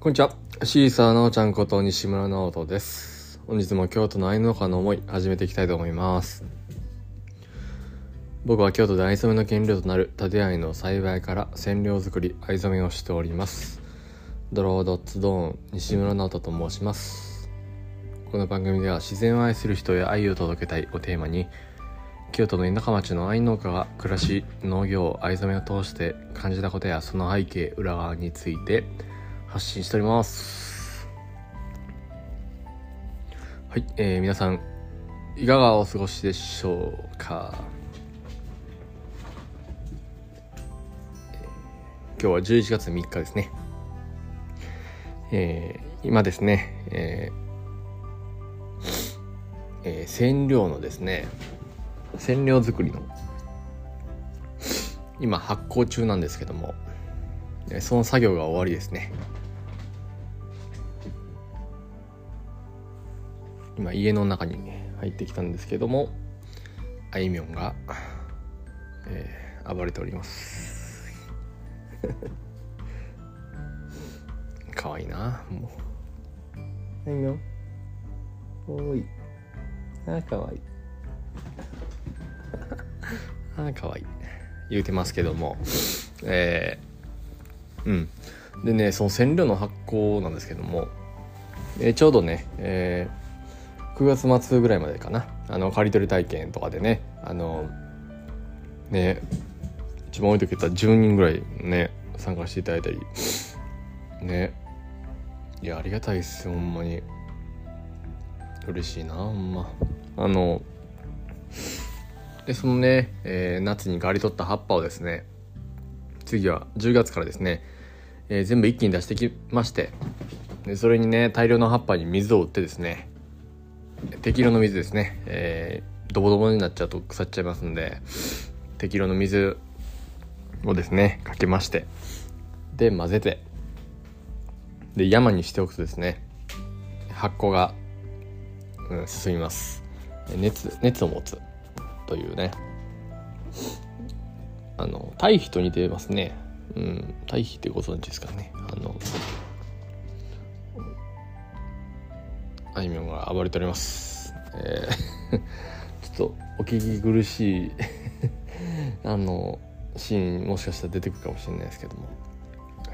こんにちは。シーサーなおちゃんこと西村直人です。本日も京都の愛農家の思い始めていきたいと思います。僕は京都で藍染めの原料となる建藍の栽培から染料作り、藍染めをしております。ドロードッツドーン西村直人と申します。この番組では自然を愛する人へ愛を届けたいをテーマに京都の田舎町の愛農家が暮らし農業藍染めを通して感じたことやその背景裏側について発信しております。はい、えー、皆さんいかがお過ごしでしょうか、今日は11月3日ですね。えー今ですねえーえー染料のですね染料作りの。今発酵中なんですけども。その作業が終わりですね。今家の中に入ってきたんですけども。あいみょんが、えー暴れております。かわいいなもう。あいみょん。おい。あかわいい。あかわいい。言うてますけども。えー、うん。でねその染料の発酵なんですけども、えーちょうどね、えー9月末ぐらいまでかな。あの刈り取り体験とかでね。あのね一番多い時言ったら10人ぐらいね参加していただいたり。ね。いやありがたいっすよほんまに。嬉しいなほんま。あのでそのね、えー夏に刈り取った葉っぱをですね次は10月からですね、えー全部一気に出してきましてでそれにね大量の葉っぱに水を打ってですね適量の水ですね、えー、ドボドボになっちゃうと腐っちゃいますんで適量の水をですねかけましてで混ぜてで山にしておくとですね発酵が、うん、進みます。熱熱を持つ。というねあの堆肥と似てますねうん堆肥ってご存知ですかねあのあいみょんが暴れております。えー ちょっとお聞き苦しい あのシーンもしかしたら出てくるかもしれないですけども、え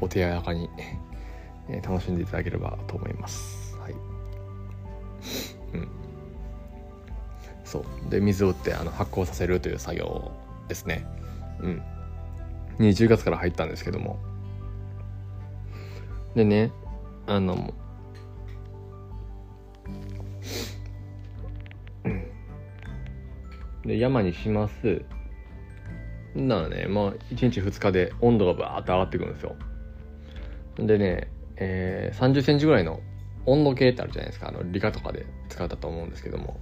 ーお手柔らかに、えー楽しんでいただければと思います。はい。うん。そう。で水を打ってあの発酵させるという作業ですね。うん。に10月から入ったんですけども。でねあので山にします。ならねまあ1日2日で温度がバーッと上がってくるんですよ。でね、えー、30センチぐらいの温度計ってあるじゃないですか。あの理科とかで使ったと思うんですけども。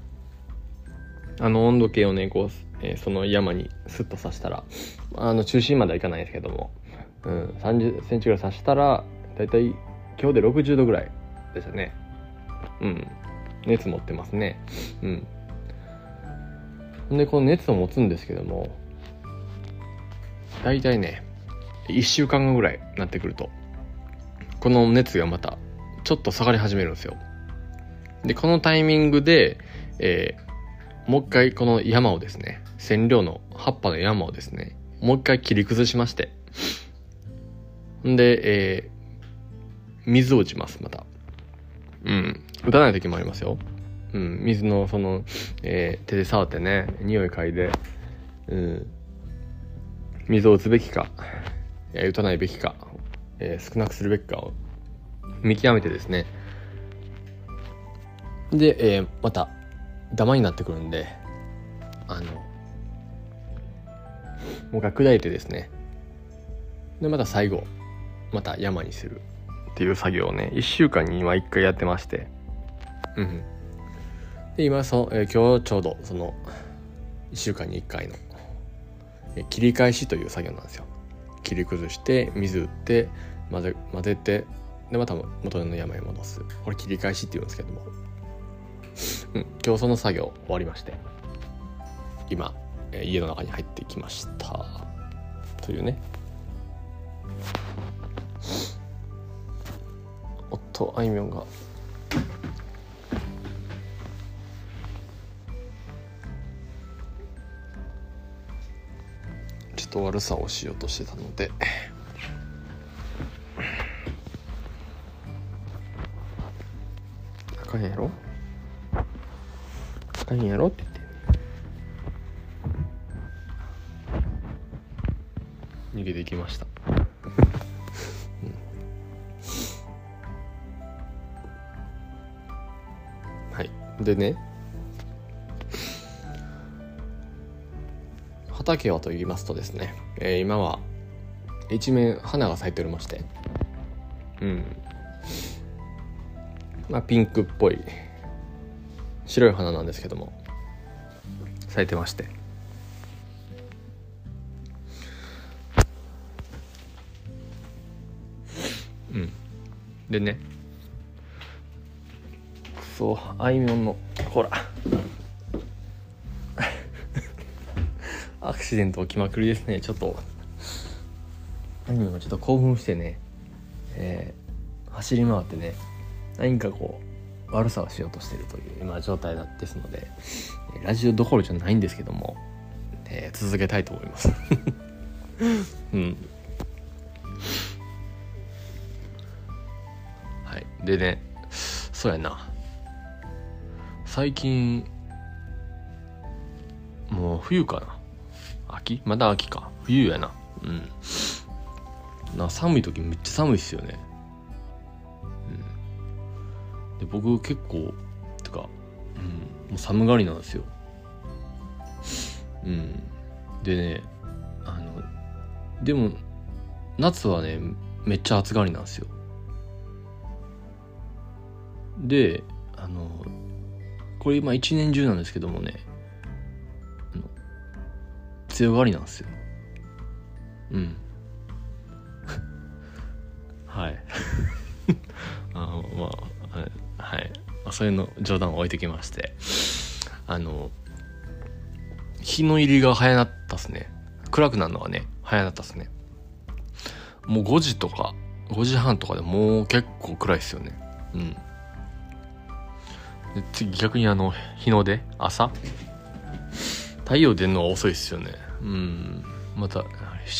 あの温度計をねこう、えーその山にスッと刺したらあの中心まではいかないですけども、うん、30センチぐらい刺したらだいたい今日で60度ぐらいでしたね。うん。熱持ってますね。うん。でこの熱を持つんですけども大体ね1週間後ぐらいになってくるとこの熱がまたちょっと下がり始めるんですよ。でこのタイミングで、えもう一回この山をですね染料の葉っぱの山をですねもう一回切り崩しまして。んで、えー水を打ちますまた。うん。打たない時もありますよ。うん、水のその、えー手で触ってね匂い嗅いで、うん、水を打つべきか、えー打たないべきか、えー少なくするべきかを見極めてですね。で、えーまたダマになってくるんであのもう一回砕いてですね。でまた最後また山にするっていう作業をね1週間に今1回やってまして。うんで今そ、えー今日ちょうどその1週間に1回の、えー切り返しという作業なんですよ。切り崩して水打って混ぜ混ぜてでまた元の山へ戻す。これ切り返しっていうんですけども、うん、今日その作業終わりまして今、えー、家の中に入ってきました。というね。おっとあいみょんが。ちょっと悪さをしようとしてたので。あかんやろ？んやろ？って言って。逃げていきました、うん、はい。でね。畑はと言いますとですね、えー、今は一面花が咲いておりまして。うん。まあピンクっぽい白い花なんですけども。咲いてまして。うん。でね。そうあいみょんのほら。アクシデント起きまくりですね。ちょっと。あいみょんがちょっと興奮してね。えー、走り回ってね。何かこう悪さをしようとしてるという今状態ですのでラジオどころじゃないんですけども、えー、続けたいと思います。うん。はい。でねそうやな。最近もう冬かな。秋？まだ秋か。冬やな。うん。な寒い時めっちゃ寒いっすよね。で僕結構てか、うん、もう寒がりなんですよ。うん。でねあのでも夏はねめっちゃ暑がりなんですよ。であのこれ今一年中なんですけどもね強がりなんですよ。うん。はい。あのまあはい、そういうの冗談を置いてきまして。あの日の入りが早なったっすね。暗くなるのがね早なったっすね。もう5時とか5時半とかでもう結構暗いっすよね。うん。で次逆にあの日の出朝？太陽出るのは遅いっすよね。うん。また7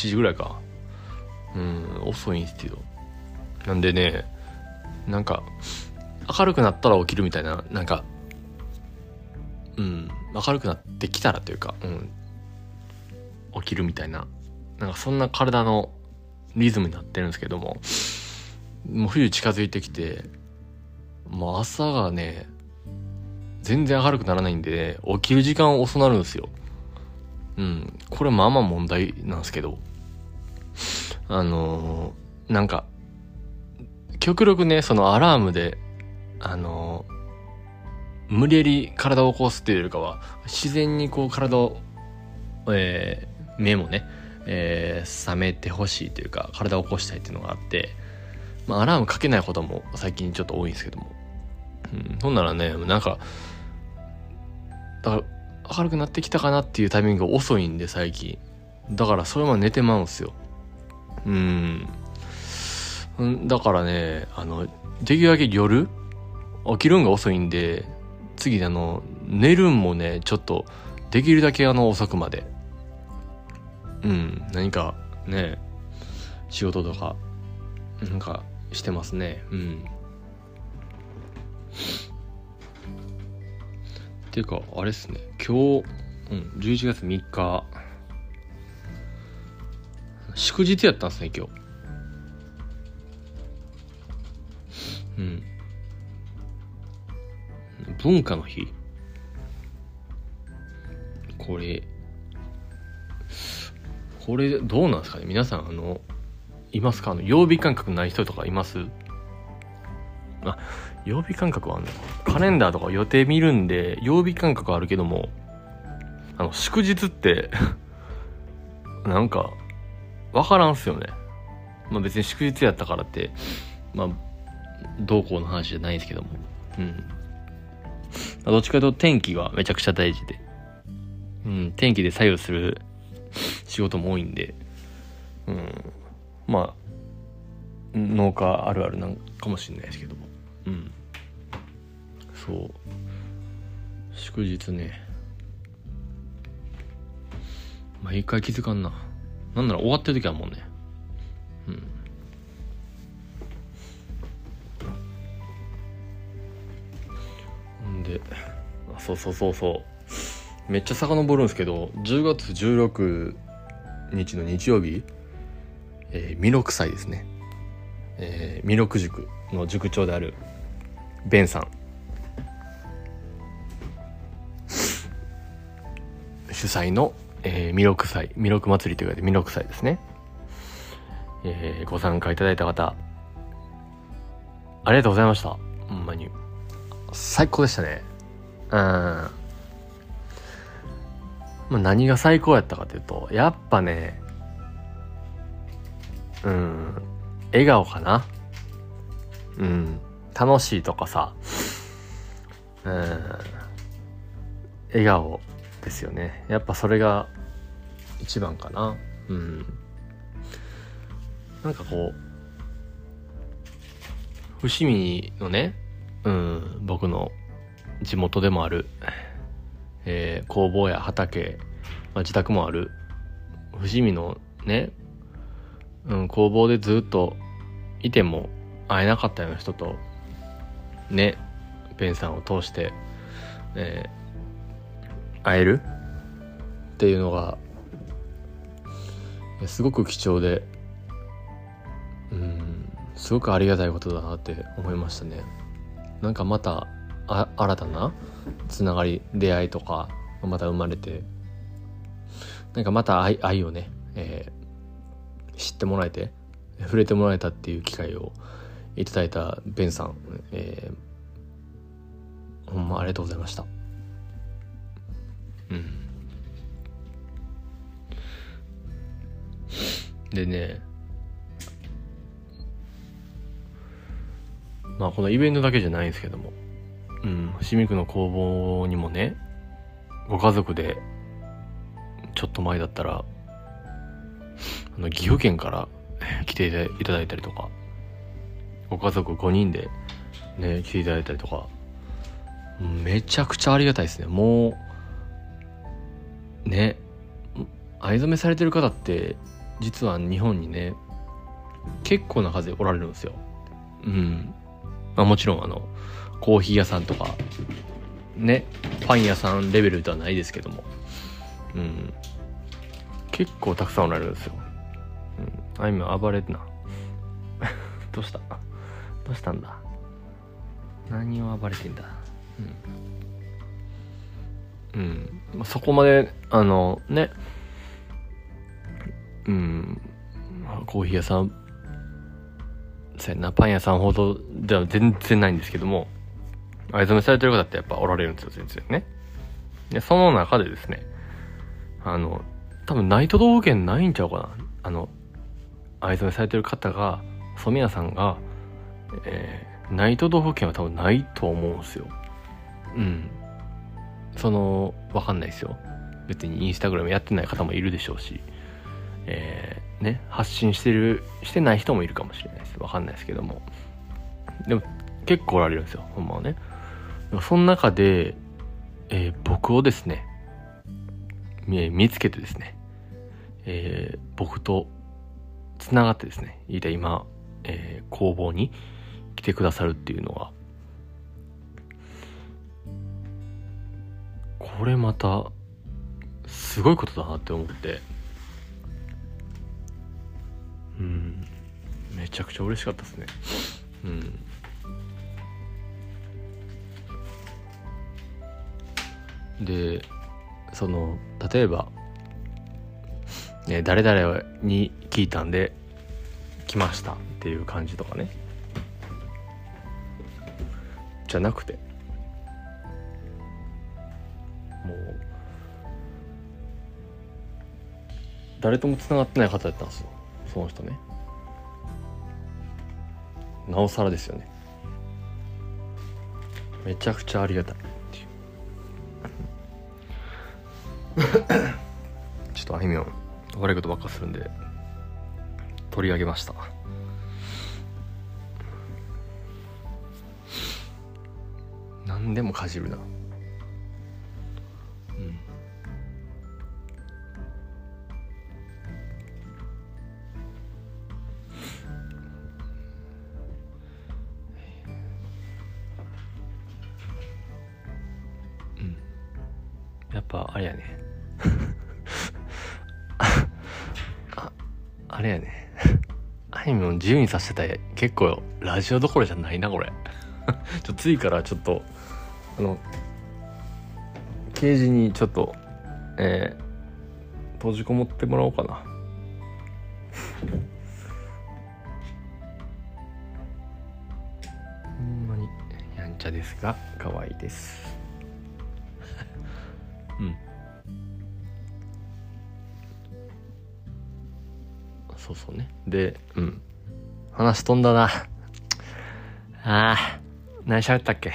時ぐらいか。うん遅いんすけど。なんでねなんか明るくなったら起きるみたいななんかうん明るくなってきたらというか、うん、起きるみたいななんかそんな体のリズムになってるんですけどももう冬近づいてきてもう朝がね全然明るくならないんで、起きる時間遅なるんですよ。うん。これまあまあ問題なんですけど。あのー、なんか、極力ね、そのアラームで、あの、無理やり体を起こすっていうよりかは、自然にこう体を、えー、目もね、えー、覚めてほしいというか、体を起こしたいっていうのがあって、まあ、アラームかけないことも最近ちょっと多いんですけども。うん、ほんならね、なんか、だから明るくなってきたかなっていうタイミングが遅いんで最近。だからそれまで寝てまうんすよ。うん。だからねあのできるだけ夜起きるんが遅いんで次あの寝るんもねちょっとできるだけあの遅くまで。うん何かね仕事とかなんかしてますね。うん。ていうか、あれっすね、今日、うん、11月3日、祝日やったんすね、今日。うん。文化の日これ、これ、どうなんですかね？皆さん、あの、いますか？あの、曜日感覚ない人とかいます？あ、曜日感覚はあのカレンダーとか予定見るんで、曜日感覚あるけども、あの、祝日って なんか、わからんすよね。まあ別に祝日やったからって、まあ、どうこうの話じゃないですけども。うん。どっちかというと天気がめちゃくちゃ大事で。うん、天気で左右する仕事も多いんで、うん、まあ農家あるあるなんかもしれないですけども。うん。そう。祝日ね。毎回気づかんな。なんなら終わってる時はもうね。うん。で。あそうそうそうそう。めっちゃ遡るんですけど10月16日の日曜日えー、弥勒祭ですね、えー、弥勒塾の塾長であるベンさん。主催の、えー、弥勒祭弥勒祭りというかで弥勒祭ですね、えー、ご参加いただいた方ありがとうございました。ほんまに。最高でしたねうんまあ、何が最高やったかというとやっぱねうん、笑顔かな。うん、楽しいとかさ、うん、笑顔ですよね。やっぱそれが一番かな。うん。なんかこう、伏見のね、うん、僕の地元でもある、えー、工房や畑、まあ、自宅もある伏見のねうん、工房でずっといても会えなかったような人とねペンさんを通して、えー、会える？っていうのがすごく貴重でうんすごくありがたいことだなって思いましたね。なんかまたあ新たなつながり出会いとかまた生まれてなんかまた愛愛をね、えー知ってもらえて触れてもらえたっていう機会をいただいたベンさん、えー、ほんまありがとうございました。うん。でねまあこのイベントだけじゃないんですけども。うん。伏見区の工房にもねご家族でちょっと前だったらあの岐阜県から 来ていただいたりとかご家族5人でね来ていただいたりとかめちゃくちゃありがたいですね。もうね藍染めされてる方って実は日本にね結構な数おられるんですよ。うんまあもちろんあのコーヒー屋さんとかねパン屋さんレベルではないですけどもうん結構たくさんおられるんですようん。あ、今暴れてな。どうした？どうしたんだ？何を暴れてんだ？うん。うん。まあ、そこまで、あの、ね。うん。コーヒー屋さん、そうやな、パン屋さんほどでは全然ないんですけども、藍染めされてる方ってやっぱおられるんですよ、全然ね。で、その中でですね、あの、多分ない都道府県ないんちゃうかな。あの、藍染めされてる方が染屋さんが、えー、ない都道府県は多分ないと思うんすよ。うん。そのわかんないですよ。別にインスタグラムやってない方もいるでしょうしえー、ね発信してるしてない人もいるかもしれなですわかんないですけども。でも結構おられるんですよ。ほんまはね。その中で、えー、僕をですね見つけてですね、えー、僕とつながってですね、いた今、えー、工房に来てくださるっていうのは、これまた、すごいことだなって思って、めちゃくちゃ嬉しかったですね。うん。で、その、例えば、ね、誰々に聞いたんで来ましたっていう感じとかねじゃなくてもう誰ともつながってない方だったんですよその人ねなおさらですよね。めちゃくちゃありがたい。ちょっとあいみょん悪いことばっかするんで取り上げました。何でもかじるな。うん。あれやね。あいみょん自由にさせてた結構ラジオどころじゃないなこれ。ちょ次からちょっとあのケージにちょっとえー、閉じこもってもらおうかな。ほんまにやんちゃですが可愛いです。うん。そうそうね。でうん。話飛んだな。ああ何喋ったっけ？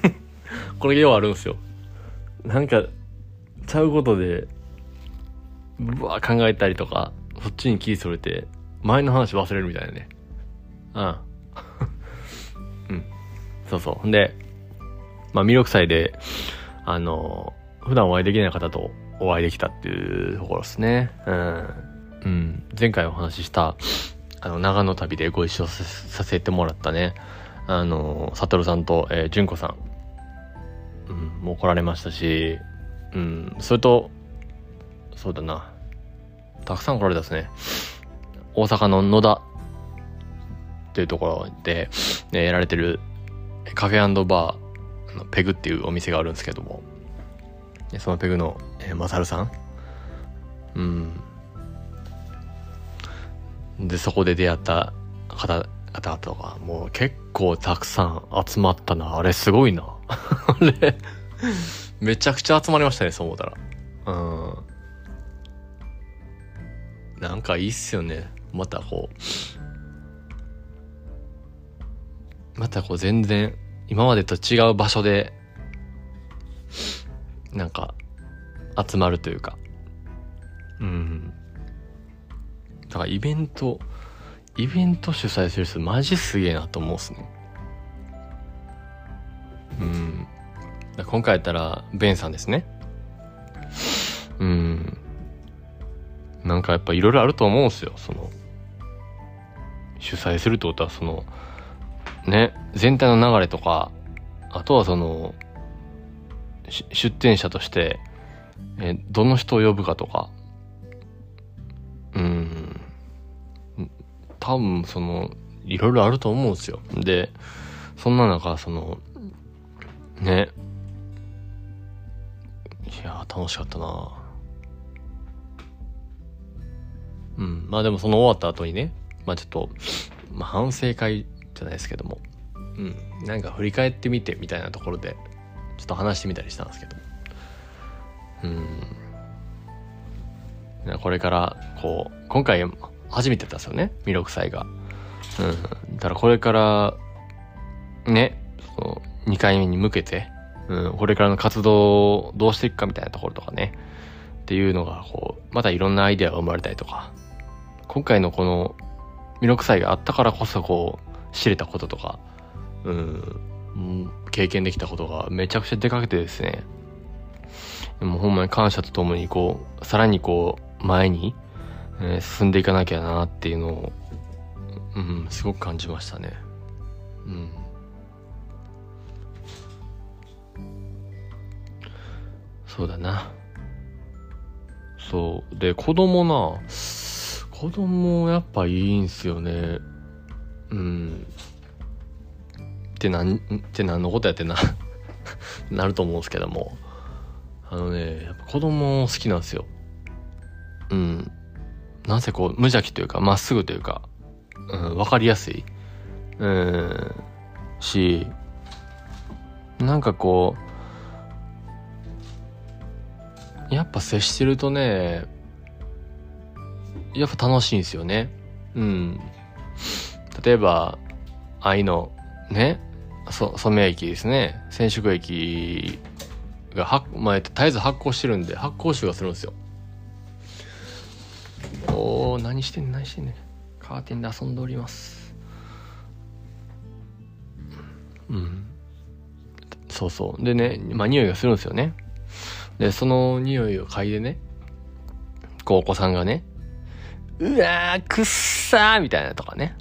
これようあるんすよ。なんかちゃうことでうわ考えたりとかそっちに気それて前の話忘れるみたいなね。うん うん。そうそう。んでまあ魅力祭であの普段お会いできない方とお会いできたっていうところですね。うん。うん前回お話ししたあの長野旅でご一緒させてもらったねあの悟さんと、えー、純子さん、うん、もう来られましたしうん、それと、そうだな。たくさん来られたですね。大阪の野田っていうところで、ね、やられてるカフェバーのペグっていうお店があるんですけども、そのペグの、えー、マサルさん。うん。で、そこで出会った方、々とか、もう結構たくさん集まったな。あれすごいな。あれめちゃくちゃ集まりましたね、そう思ったら。うん。なんかいいっすよね。またこう。またこう全然、今までと違う場所で、なんか、集まるというか。うん。だからイベント、イベント主催する人マジすげえなと思うっすね。うん。今回やったら、ベンさんですね。うん。なんかやっぱいろいろあると思うんすよ。その、主催するってことは、その、ね、全体の流れとか、あとはその、出展者として、えどの人を呼ぶかとか、うん、多分その、いろいろあると思うんですよ。で、そんな中、その、ね、いや楽しかったなうん。まあでもその終わった後にね、まあちょっと、まあ反省会じゃないですけども、うん。なんか振り返ってみてみたいなところで、ちょっと話してみたりしたんですけど。うん。これから、こう、今回初めてだったんですよね、弥勒祭が。うん。だからこれから、ね、その、2回目に向けて、うん、これからの活動をどうしていくかみたいなところとかね、っていうのが、こう、またいろんなアイデアが生まれたりとか、今回のこの、弥勒祭があったからこそ、こう、知れたこととか、うん、経験できたことがめちゃくちゃでかくてですね、でもほんまに感謝とともに、こう、さらにこう、前に、えー、進んでいかなきゃなっていうのを、うん、すごく感じましたね。うん。そうだな。そう。で、子供な、子供やっぱいいんすよね。うん。ってなん、って何のことやってな なると思うんですけども。あのね、やっぱ子供好きなんですよ。うん。なぜこう、無邪気というか、まっすぐというか、うん、わかりやすい。うん、し、なんかこう、やっぱ接してるとね、やっぱ楽しいんですよね。うん。例えば、愛の、ね、そ、染め駅ですね。染色駅が、まあ、絶えず発酵してるんで発酵臭がするんですよおお何してん何してんねん。カーテンで遊んでおります。うん。そうそう。でねまあ匂いがするんですよね。でその匂いを嗅いでねこうお子さんがねうわーくっさーみたいなとかね。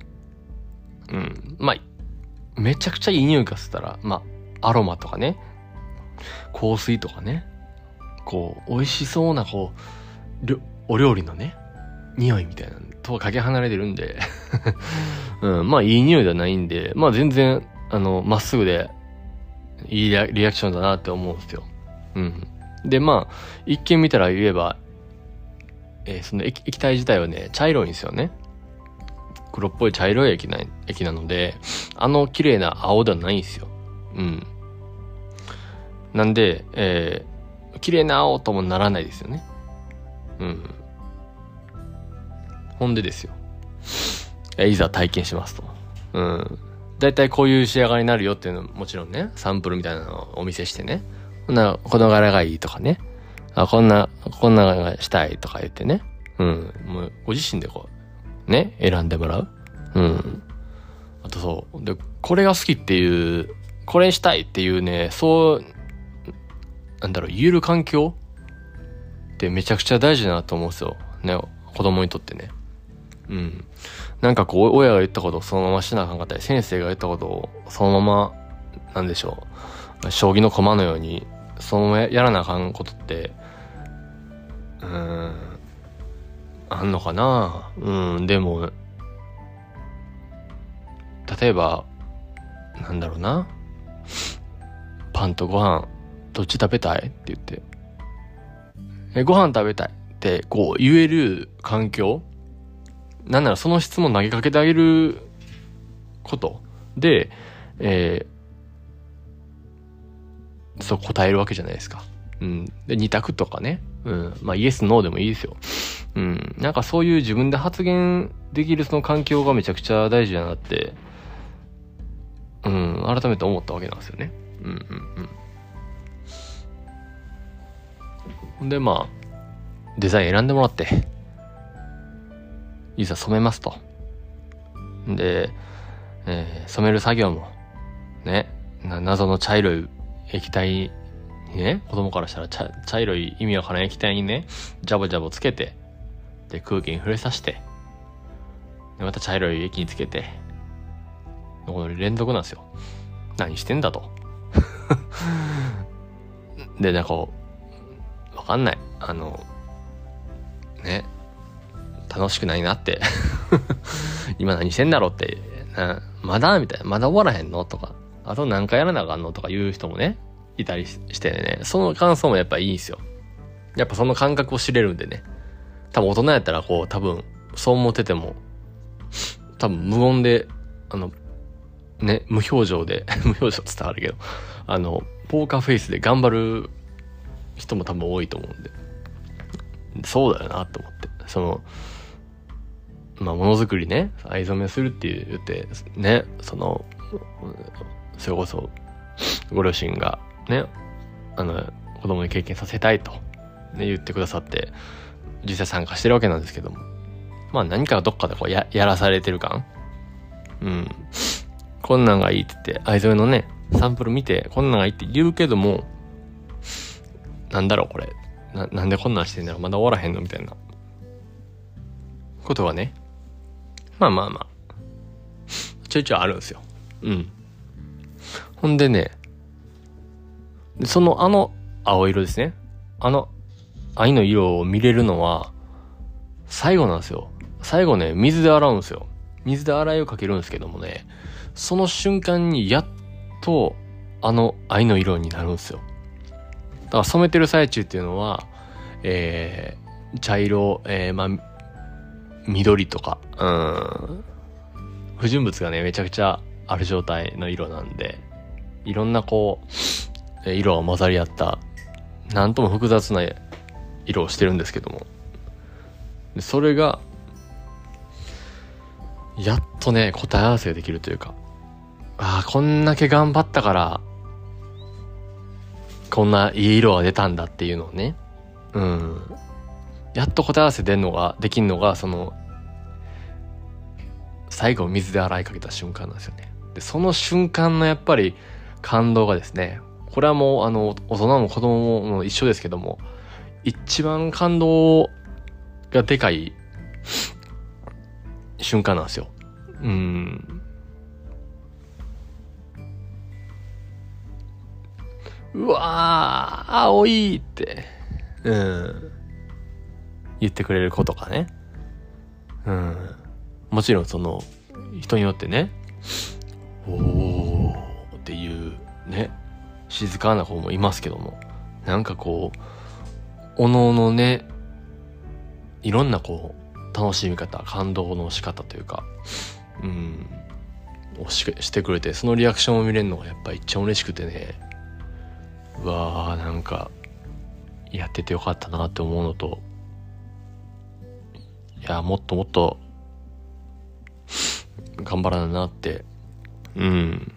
うん。まあめちゃくちゃいい匂いがすったらまあアロマとかね香水とかねこう美味しそうなこうお料理のね匂いみたいなとはかけ離れてるんで うん、まあいい匂いではないんで、まあ全然、あの、まっすぐで、いいリアクションだなって思うんですよ。うん。で、まあ、一見見たら言えば、えー、その液液体自体はね、茶色いんですよね。黒っぽい茶色い液な液なので、あの綺麗な青ではないんですよ。うん。なんで、えー、綺麗な青ともならないですよね。うん。ほんでですよ。いざ体験しますと。うん。だいたいこういう仕上がりになるよっていうのもちろんね、サンプルみたいなのをお見せしてね。こんな、この柄がいいとかね。あ、こんな、こんながしたいとか言ってね。うん。もう、ご自身でこう、ね、選んでもらう。うん。あとそう。で、これが好きっていう、これしたいっていうね、そう、なんだろう、言える環境ってめちゃくちゃ大事だなと思うんですよ。ね、子供にとってね。うん。なんかこう、親が言ったことをそのまましなあかんかったり、先生が言ったことをそのまま、なんでしょう。将棋の駒のように、そのままやらなあかんことって、うん、あんのかなうん、でも、例えば、なんだろうな。パンとご飯、どっち食べたいって言って。え、ご飯食べたいって、こう言える環境なんならその質問投げかけてあげることで、えー、そう答えるわけじゃないですか。うん。で、二択とかね。うん。まあ、イエス、ノーでもいいですよ。うん。なんかそういう自分で発言できるその環境がめちゃくちゃ大事だなって、うん、改めて思ったわけなんですよね。うんうんうん。で、まあ、デザイン選んでもらって、いざ染めますと。で、えー、染める作業も、ね、謎の茶色い液体にね、子供からしたら茶茶色い意味わからない液体にね、ジャボジャボつけて、で、空気に触れさせて、で、また茶色い液につけて、この連続なんですよ。何してんだと。で、なんか、わかんない。あの、ね、楽しくないなって。今何してんだろうって。なまだみたいな。まだ終わらへんのとか。あと何回やらなあかんのとか言う人もねいたりしてね。その感想もやっぱいいんすよ。やっぱその感覚を知れるんでね。多分大人やったらこう多分そう思ってても多分無言であのね無表情で 無表情伝わるけどあのポーカーフェイスで頑張る人も多分多いと思うんで。そうだよなと思って。そのまあ、ものづくりね、藍染めするって言って、ね、その、それこそ、ご両親がね、あの、子供に経験させたいと、ね、言ってくださって、実際参加してるわけなんですけども。まあ何かどっかでこうや、やらされてる感？うん。こんなんがいいって言って、藍染めのね、サンプル見て、こんなんがいいって言うけども、なんだろうこれ。な、なんでこんなんしてんだろうまだ終わらへんの？みたいな。ことはね、まあまあまあ、ちょいちょいあるんですよ。うん。ほんでね、そのあの青色ですね。あの愛の色を見れるのは最後なんですよ。最後ね、水で洗うんですよ。水で洗いをかけるんですけどもね、その瞬間にやっとあの愛の色になるんですよ。だから染めてる最中っていうのは、えー、茶色、えー、まあ、緑とか、うん、不純物がね、めちゃくちゃある状態の色なんで、いろんなこう、色が混ざり合った、なんとも複雑な色をしてるんですけども、それが、やっとね、答え合わせができるというか、ああ、こんだけ頑張ったから、こんないい色が出たんだっていうのをね、うん。やっと答え合わせ出んのが、できんのが、その、最後水で洗いかけた瞬間なんですよね。で、その瞬間のやっぱり感動がですね、これはもうあの、大人も子供も一緒ですけども、一番感動がでかい瞬間なんですよ。うん。うわー、青いって、うん、言ってくれる子とかね。うん。もちろんその、人によってね、おーっていうね、静かな子もいますけども、なんかこう、おのおのね、いろんなこう、楽しみ方、感動の仕方というか、うん、をししてくれて、そのリアクションを見れるのがやっぱ一番嬉しくてね、うわーなんか、やっててよかったなって思うのと、や、もっともっと、頑張らないなって、うん、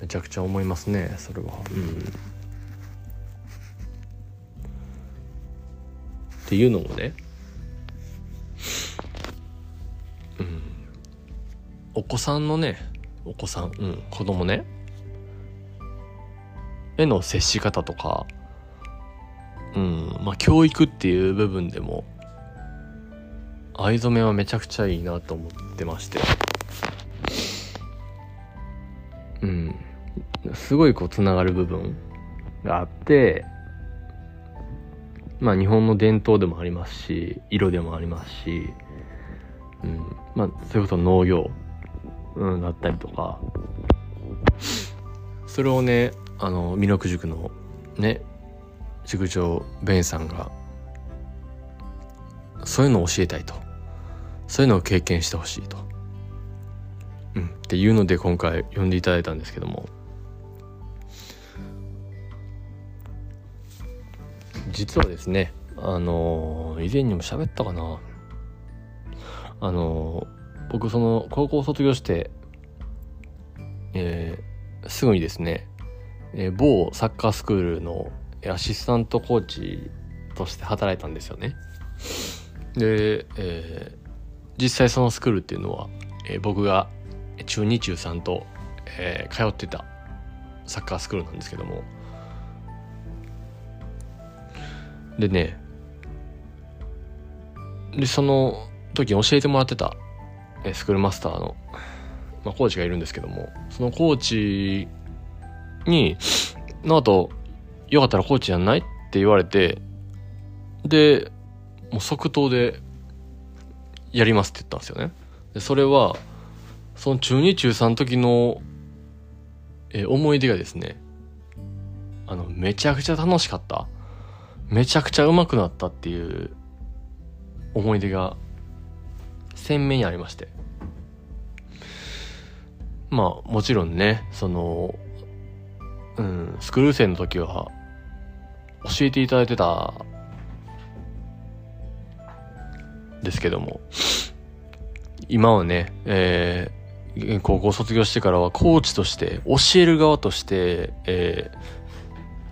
めちゃくちゃ思いますね、それは。うん。っていうのもね、うん、お子さんのね、お子さん、うん、子供ね、への接し方とか、うん、まあ教育っていう部分でも、藍染めはめちゃくちゃいいなと思ってまして、うん、すごいこうつながる部分があって、まあ日本の伝統でもありますし、色でもありますし、うん、まあそれこそ農業、うん、だったりとか、それをね、あの、美濃塾のね、塾長ベンさんが、そういうのを教えたいと。そういうのを経験してほしいと。うん、っていうので今回呼んでいただいたんですけども、実はですねあの以前にも喋ったかな。あの僕その高校を卒業してえー、すぐにですね、えー、某サッカースクールのアシスタントコーチとして働いたんですよね。で、えー、実際そのスクールっていうのは、えー、僕が中2中3と、えー、通ってたサッカースクールなんですけども。でね、で、その時に教えてもらってた、えスクールマスターの、まあ、コーチがいるんですけども、そのコーチに、の後、よかったらコーチやんないって言われて、で、もう即答で、やりますって言ったんですよね。で、それは、その中2中3の時の、え思い出がですね、あの、めちゃくちゃ楽しかった。めちゃくちゃ上手くなったっていう思い出が鮮明にありましてまあもちろんねそのうんスクール生の時は教えていただいてたですけども今はね、えー、高校卒業してからはコーチとして教える側として、え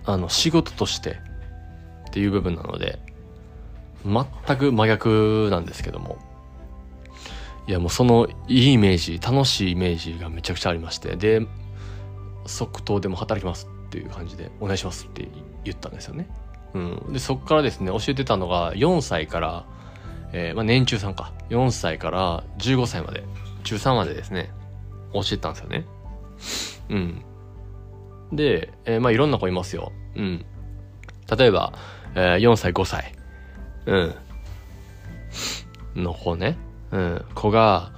ー、あの仕事としてっていう部分なので、全く真逆なんですけども。いやもうそのいいイメージ、楽しいイメージがめちゃくちゃありまして、で、即答でも働きますっていう感じでお願いしますって言ったんですよね。うん。で、そこからですね、教えてたのが4歳から、えー、まあ年中さんか。4歳から15歳まで、中3までですね、教えたんですよね。うん。で、えー、まあいろんな子いますよ。うん。例えば、えー、4歳、5歳、うん、の子ね、うん、子が、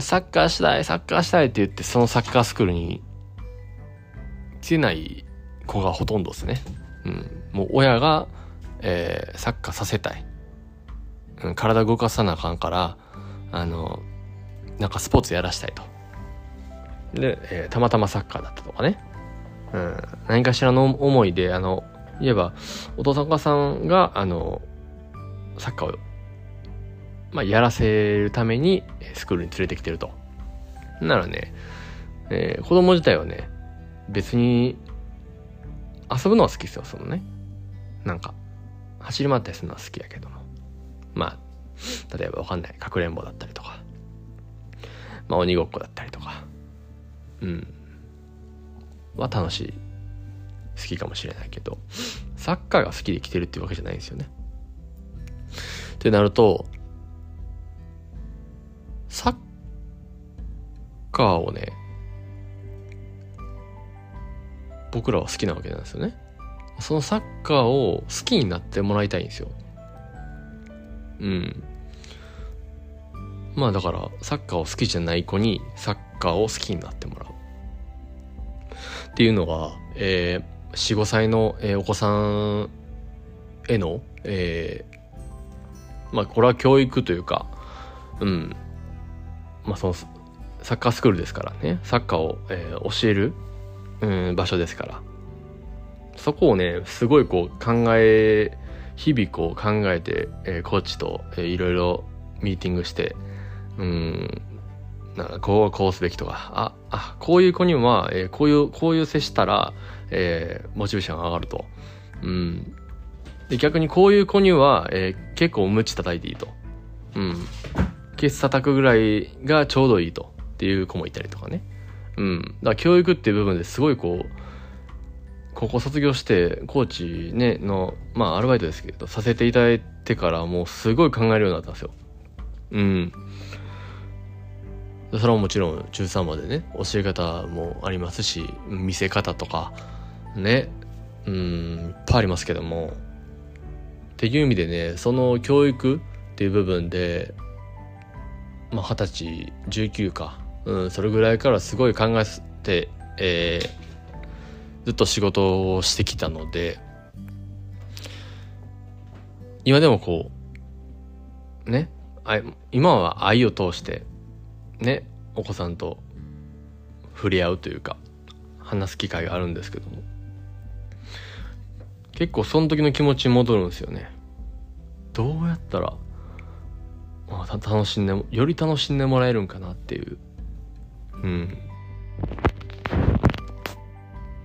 サッカーしたい、サッカーしたいって言って、そのサッカースクールに来てない子がほとんどですね。うん、もう親が、えー、サッカーさせたい。体動かさなあかんから、あの、なんかスポーツやらしたいと。で、えー、たまたまサッカーだったとかね。うん、何かしらの思いで、あの、言えば、お父さんお母さんが、あの、サッカーを、まあ、やらせるために、スクールに連れてきてると。ならね、えー、子供自体はね、別に遊ぶのは好きですよそのねなんか走り回ったりするのは好きやけどまあ例えばわかんない。かくれんぼだったりとか。まあ鬼ごっこだったりとか。うん。は楽しい。好きかもしれないけど。サッカーが好きで来てるっていうわけじゃないんですよね。ってなるとサッカーをね僕らは好きなわけなんですよね。そのサッカーを好きになってもらいたいんですよ。うん。まあだからサッカーを好きじゃない子にサッカーを好きになってもらう。っていうのが、えー、45歳の、えー、お子さんへの、えー、まあこれは教育というかうん。まあそのサッカースクールですからね。サッカーを、えー、教える、うん、場所ですから。そこをねすごいこう考え日々こう考えて、えー、コーチと、えー、いろいろミーティングしてうんなんかこうこうすべきとかああこういう子には、えー、こういうこういう接したら、えー、モチベーションが上がると、うん、で逆にこういう子には、えー、結構ムチ叩いていいと、うん、ケツ叩くぐらいがちょうどいいと。っていう子もいたりとかね。うん。だから教育っていう部分ですごいこう、高校卒業してコーチね、の、まあアルバイトですけど、させていただいてからもうすごい考えるようになったんですよ。うん。それはもちろん中3までね、教え方もありますし、見せ方とか、ね、うん、いっぱいありますけども、っていう意味でね、その教育っていう部分で、まあ、20歳19か、うん、それぐらいからすごい考えて、えー、ずっと仕事をしてきたので今でもこうね今は愛を通してねお子さんと触れ合うというか話す機会があるんですけども。結構その時の気持ちに戻るんですよね。どうやったらまあ、楽しんでより楽しんでもらえるんかなっていう。うん。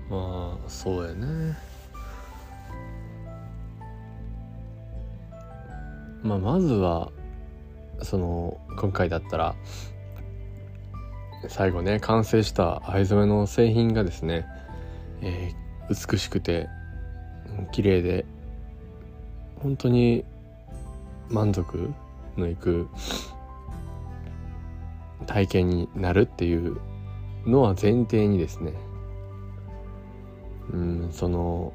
まあそうやね。まあまずはその今回だったら最後ね完成した藍染めの製品がですね、えー、美しくて綺麗で本当に満足のいく体験になるっていうのは前提にですねうんその、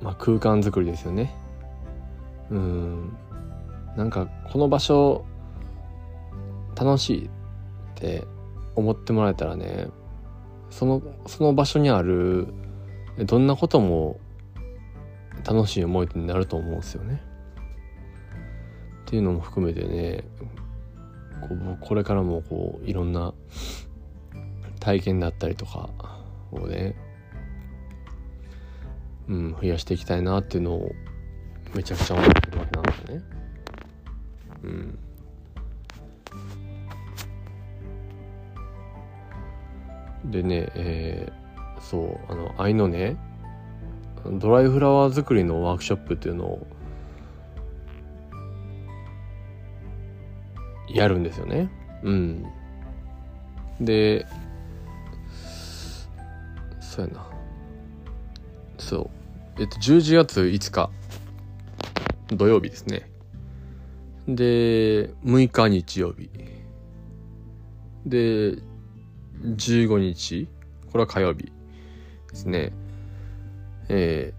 まあ、空間づくりですよねうんなんかこの場所楽しいって思ってもらえたらねそのその場所にあるどんなことも楽しい思い出になると思うんですよね。っていうのも含めてねこうこれからもこういろんな体験だったりとかをね、うん、増やしていきたいなっていうのをめちゃくちゃ思ってるわけなんですね。うん、でね、えー、そうあの愛のねドライフラワー作りのワークショップっていうのをやるんですよね。うん。で、そうやな。そう。えっと、11月5日、土曜日ですね。で、6日日曜日。で、15日、これは火曜日ですね。え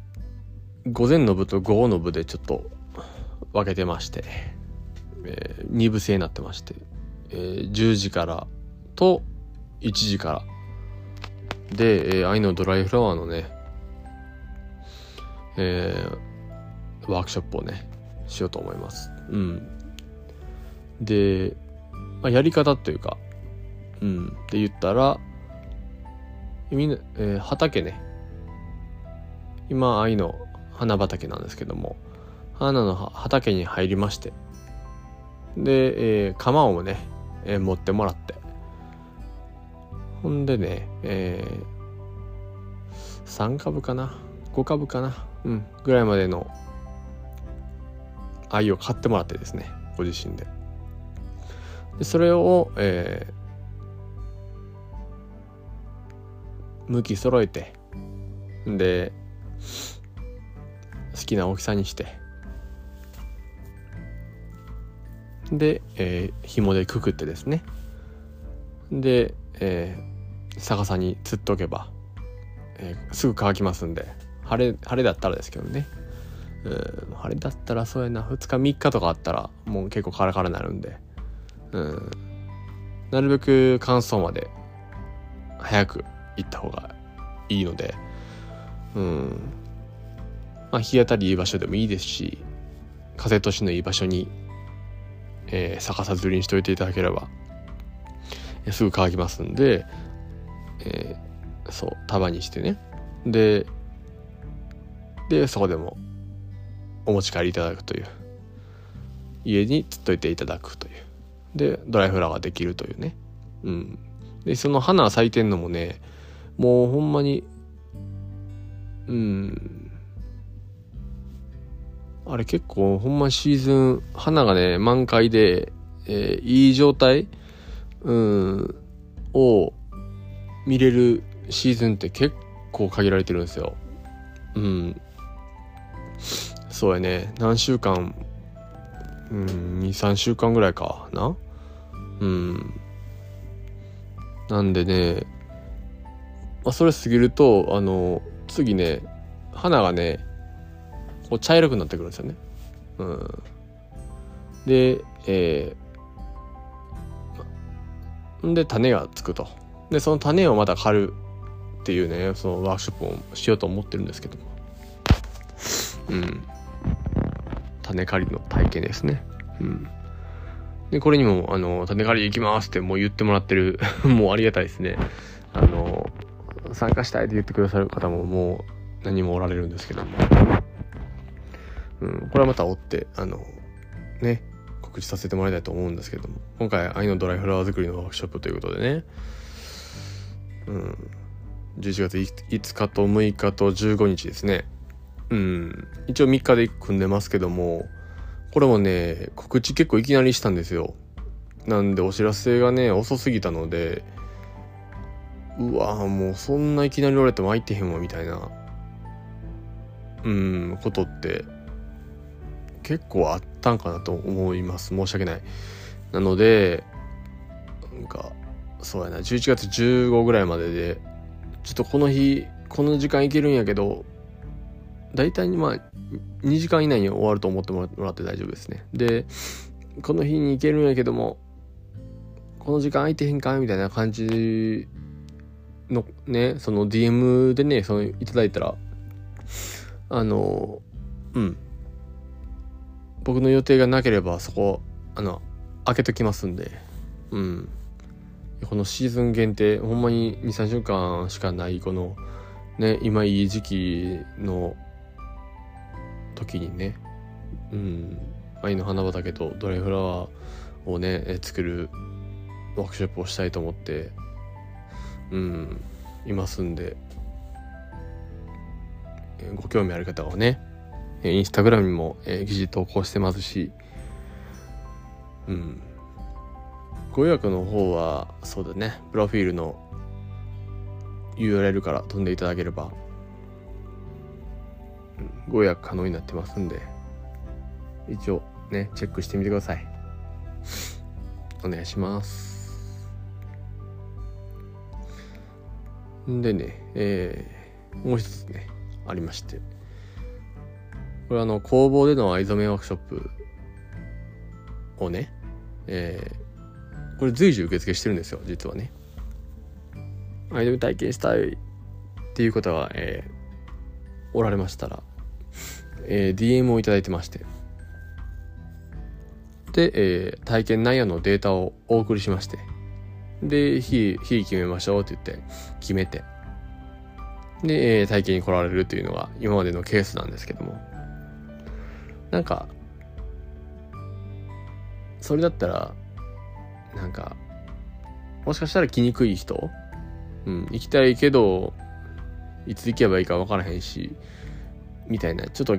ー、午前の部と午後の部でちょっと分けてまして。えー、2部制になってまして、えー、10時からと1時からで、えー、愛のドライフラワーのね、えー、ワークショップをねしようと思います。うん。で、まあ、やり方というかうん。って言ったらみんな、えー、畑ね。今愛の花畑なんですけども花の畑に入りまして。で、えー、釜をね、えー、持ってもらって。ほんでね、え3株かな？5株かな？うん。ぐらいまでの愛を買ってもらってですねご自身で。でそれを、えー、向き揃えてで好きな大きさにしてで、えー、紐でくくってですね。で、えー、逆さにつっとけば、えー、すぐ乾きますんで。晴れ晴れだったらですけどね。うん晴れだったらそうやな。2日3日とかあったらもう結構カラカラになるんで。うん。なるべく乾燥まで早く行った方がいいので。うん。まあ日当たりいい場所でもいいですし風通しのいい場所に、えー、逆さずりにしておいていただければすぐ乾きますんで、えー、そう束にしてね。ででそこでもお持ち帰りいただくという。家につっといていただくという。でドライフラワーができるというね。うん。でその花咲いてんのもねもうほんまにうん。あれ結構ほんまシーズン花がね満開で、えー、いい状態うんを見れるシーズンって結構限られてるんですよ。うん。そうやね。何週間？うん23週間ぐらいか。な？うん。なんでね、まあ、それ過ぎるとあの次ね花がねこう茶色くなってくるんですよね。うん。でえー、で種がつくと。でその種をまた刈るっていうねそのワークショップをしようと思ってるんですけども。うん。種刈りの体験ですね。うん。でこれにもあの種刈り行きますってもう言ってもらってる もうありがたいですね。あの参加したいって言ってくださる方ももう何もおられるんですけども、うん、これはまた追ってあのね告知させてもらいたいと思うんですけども。今回愛のドライフラワー作りのワークショップということでね。うん。11月5日と6日と15日ですね。うん。一応3日で組んでますけどもこれもね告知結構いきなりしたんですよ。なんでお知らせがね遅すぎたのでうわもうそんないきなり言われても空いてへんわみたいなうんことって結構あったんかなと思います。申し訳ない。なのでなんかそうやな11月15ぐらいまででちょっとこの日この時間いけるんやけど大体にまあ2時間以内に終わると思ってもらって大丈夫ですね。でこの日に行けるんやけどもこの時間空いてへんか？みたいな感じのねその DM でねそのいただいたらあのうん。僕の予定がなければそこあの開けときますんで。うん。このシーズン限定ほんまに23週間しかないこのね今いい時期の時にねうん愛の花畑とドライフラワーをね作るワークショップをしたいと思ってうんいますんでご興味ある方はねインスタグラムにも、え記事投稿してますしうん。ご予約の方はそうだねプロフィールの URL から飛んでいただければご予約可能になってますんで一応ねチェックしてみてください。お願いします。でねえー、もう一つねありまして。これあの工房での藍染めワークショップをねえー、これ随時受付してるんですよ実はね。藍染め体験したいっていう方は、えー、おられましたらえー、DM をいただいてまして。で、えー、体験内容のデータをお送りしまして。で日日決めましょうって言って決めて。で、えー、体験に来られるっていうのが今までのケースなんですけども。なんかそれだったらなんかもしかしたら来にくい人、うん、行きたいけどいつ行けばいいか分からへんしみたいなちょっと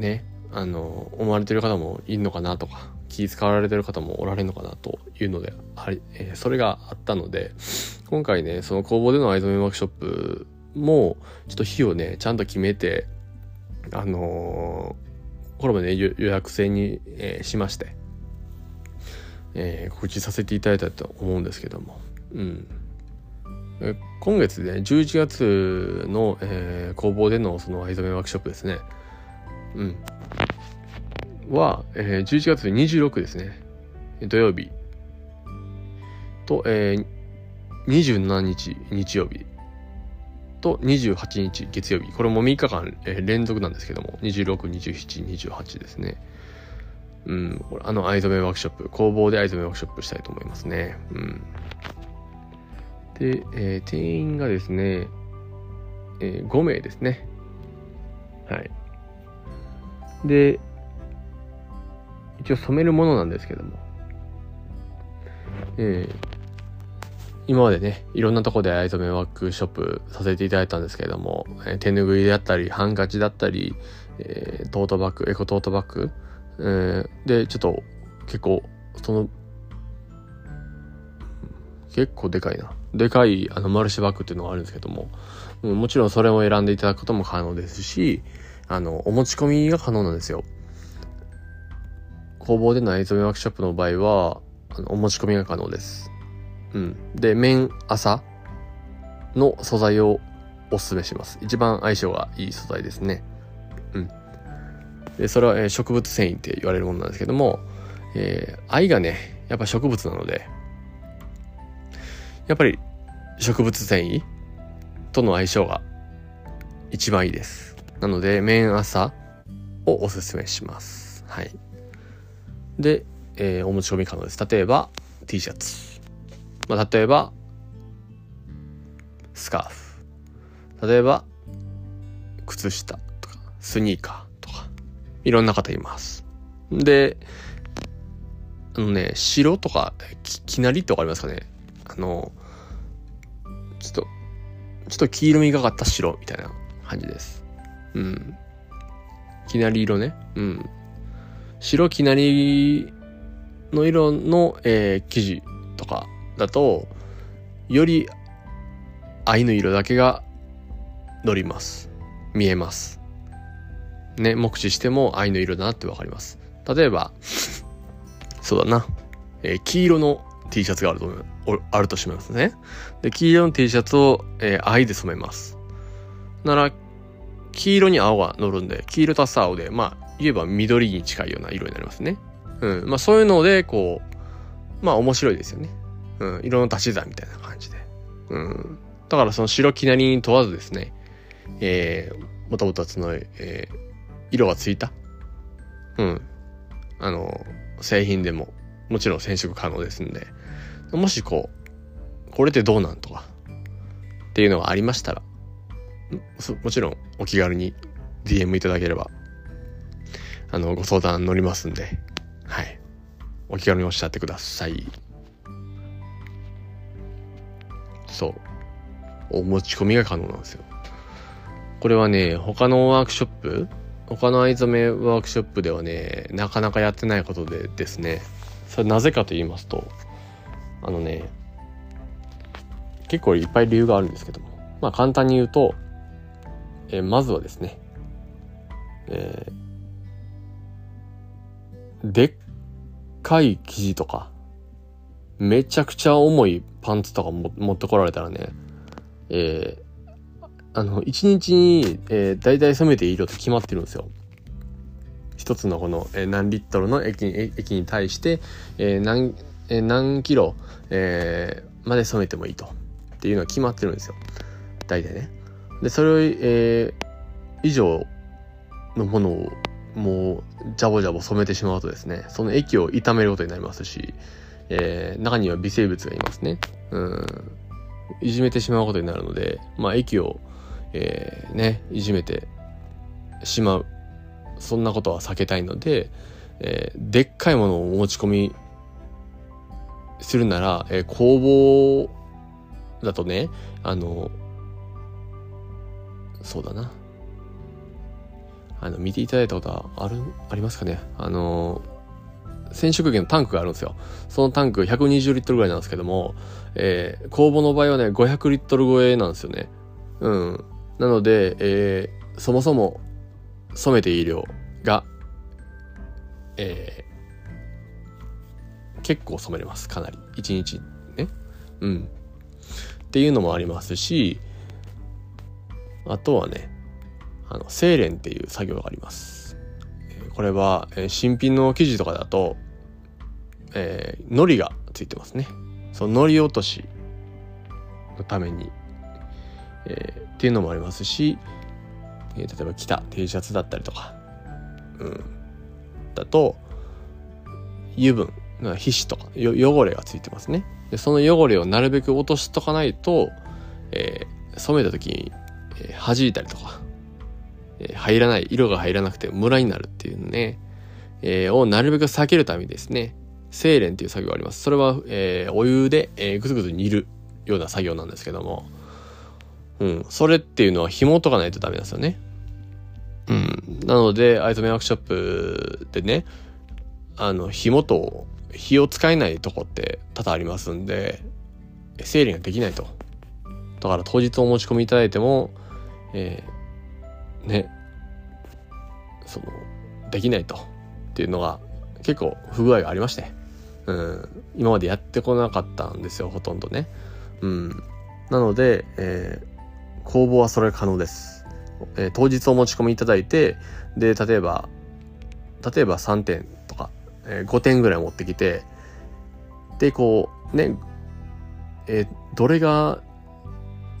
ねあの思われてる方もいるのかなとか気使われてる方もおられるのかなというのであり、えー、それがあったので今回ねその工房での藍染めワークショップもちょっと日をねちゃんと決めてあのー、これもね予約制に、えー、しまして、えー、告知させていただいたと思うんですけどもうん。今月ね11月の、えー、工房でのその藍染めワークショップですね。うん。は、えー、11月26ですね。土曜日。と、えー、27日日曜日。と28日月曜日。これも3日間、えー、連続なんですけども。262728ですね。うん。あの藍染めワークショップ。工房で藍染めワークショップしたいと思いますね。うん。で、えー、定員がですね、えー、5名ですね。はい。で、一応染めるものなんですけども、えー、今までね、いろんなとこで藍染めワークショップさせていただいたんですけれども、えー、手ぬぐいであったり、ハンカチだったり、えー、トートバッグ、エコトートバッグ、えー、で、ちょっと結構、その、結構でかいな。でかいあのマルシェバッグっていうのがあるんですけども、うん、もちろんそれを選んでいただくことも可能ですし、あの、お持ち込みが可能なんですよ。工房での藍染めワークショップの場合は、あのお持ち込みが可能です。うん。で、綿朝の素材をおすすめします。一番相性がいい素材ですね。うん。で、それは、えー、植物繊維って言われるものなんですけども、えー、藍がね、やっぱ植物なので、やっぱり植物繊維との相性が一番いいです。なので、綿朝をおすすめします。はい。で、えー、お持ち込み可能です。例えば、T シャツ。まあ、例えば、スカーフ。例えば、靴下とか、スニーカーとか、いろんな方います。で、あのね、白とか、き、きなりってわかりますかね？あの、ちょっと、ちょっと黄色みがかった白みたいな感じです。うん。きなり色ね。うん。白きなりの色の、えー、生地とかだと、より藍の色だけが乗ります。見えます。ね、目視しても藍の色だなってわかります。例えば、そうだな。えー、黄色の T シャツがあるとあるとしますね。で、黄色の T シャツを、えー、藍で染めます。なら、黄色に青が乗るんで、黄色足す青で、まあ、言えば緑に近いような色になりますね。うん。まあ、そういうので、こう、まあ、面白いですよね。うん。色の足し算みたいな感じで。うん。だから、その白きなりに問わずですね、えー、もともとその、えー、色がついた、うん。あの、製品でも、もちろん染色可能ですんで、もしこう、これってどうなんとか、っていうのがありましたら、もちろんお気軽に DM いただければ、あの、ご相談乗りますんで、はい。お気軽におっしゃってください。そう。お持ち込みが可能なんですよ。これはね、他のワークショップ他の藍染めワークショップではね、なかなかやってないことでですね、それなぜかと言いますと、あのね、結構いっぱい理由があるんですけども、まあ簡単に言うと、えー、まずはですね、えー、でっかい生地とか、めちゃくちゃ重いパンツとかも持ってこられたらね、えー、あの、一日に、えー、大体染めていい色って決まってるんですよ。一つのこの、えー、何リットルの液に液に対して、えー、何え何キロ、えー、まで染めてもいいと。っていうのは決まってるんですよ。大体ね。でそれを、えー、以上のものをもうジャボジャボ染めてしまうとですねその液を傷めることになりますし、えー、中には微生物がいますね。うん。いじめてしまうことになるのでまあ液を、えー、ねいじめてしまう。そんなことは避けたいので、えー、でっかいものを持ち込みするなら、えー、工房だとね、あの、そうだな。あの見ていただいたことはあるありますかね？あの染色機のタンクがあるんですよ。そのタンク120リットルぐらいなんですけども、えー、工房の場合はね500リットル超えなんですよね。うん。なので、えー、そもそも染めていい量が、えー、結構染めれます。かなり。1日ね。うん。っていうのもありますしあとはねあの精錬っていう作業があります。これは、え、新品の生地とかだと、えー、糊がついてますね。その糊落としのために、えー、っていうのもありますし、えー、例えば着た T シャツだったりとか、うん、だと油分。皮脂とか汚れがついてますね。でその汚れをなるべく落としとかないと、えー、染めた時に、えー、弾いたりとか、えー、入らない色が入らなくてムラになるっていうのね、えー、をなるべく避けるためにですね精錬っていう作業があります。それは、えー、お湯で、えー、ぐつぐつ煮るような作業なんですけどもうん。それっていうのは紐とかないとダメなんですよね。うん。なのでアイトメワークショップでねあの紐と火を使えないとこって多々ありますんで整理ができないと。だから当日お持ち込みいただいてもえー、ねそのできないと。っていうのが結構不具合がありまして。うん。今までやってこなかったんですよほとんどね。うん。なので、えー、工房はそれ可能です、えー、当日お持ち込みいただいてで例えば例えば3点5点ぐらい持ってきて、で、こう、ね、え、どれが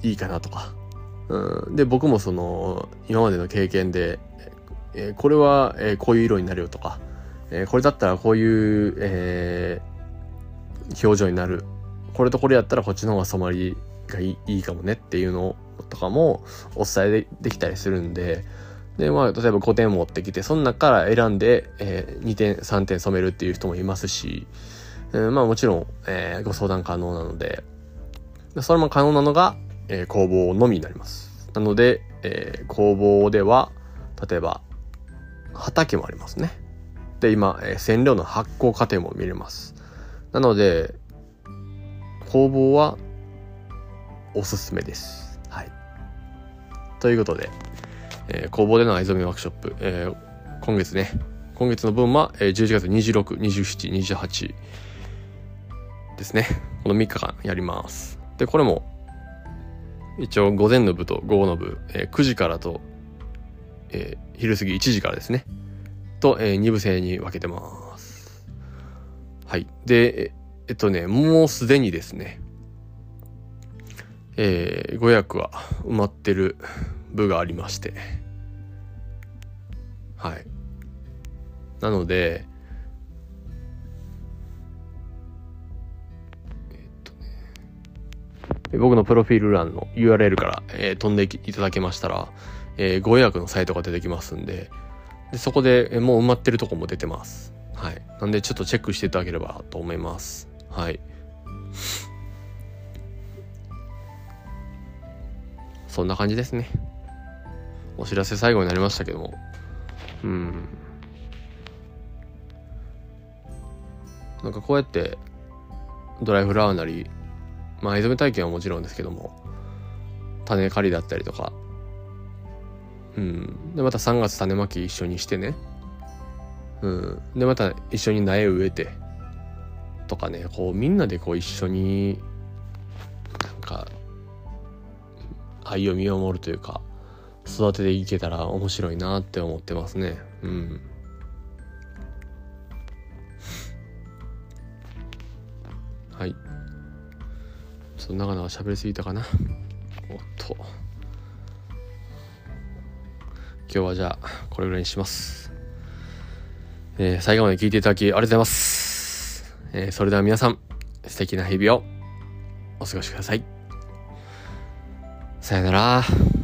いいかなとか。うん、で、僕もその、今までの経験で、え、これは、え、こういう色になるよとか、え、これだったらこういう、え、表情になる。これとこれやったらこっちの方が染まりがいいかもねっていうのとかもお伝えできたりするんで、で、まあ、例えば5点持ってきて、その中から選んで、えー、2点、3点染めるっていう人もいますし、えー、まあもちろん、えー、ご相談可能なので、それも可能なのが、えー、工房のみになります。なので、えー、工房では、例えば、畑もありますね。で、今、えー、染料の発酵過程も見れます。なので、工房はおすすめです。はい。ということで、えー、工房での藍染めワークショップ、えー、今月ね、今月の分は、えー、11月26、27、28ですね。この3日間やります。で、これも、一応午前の部と午後の部、えー、9時からと、えー、昼過ぎ1時からですね。と、えー、2部制に分けてます。はい。で、えっとね、もうすでにですね、えー、ご予約は埋まってる部がありまして。はい。なのでえっとね。僕のプロフィール欄の URL から、えー、飛んでいただけましたら、えー、ご予約のサイトが出てきますんででそこで、えー、もう埋まってるとこも出てます。はい。なんでちょっとチェックしていただければと思います。はい。そんな感じですね。お知らせ最後になりましたけども。うん。なんかこうやってドライフラワーなりまあ藍染め体験はもちろんですけども種刈りだったりとか。うん。でまた3月種まき一緒にしてね。うん。でまた一緒に苗植えてとかねこうみんなでこう一緒になんか愛を見守るというか育てていけたら面白いなって思ってますね。うん。はい。ちょっと長々喋りすぎたかな。おっと。今日はじゃあこれぐらいにします。えー、最後まで聞いていただきありがとうございます、えー、それでは皆さん素敵な日々をお過ごしください。さよなら。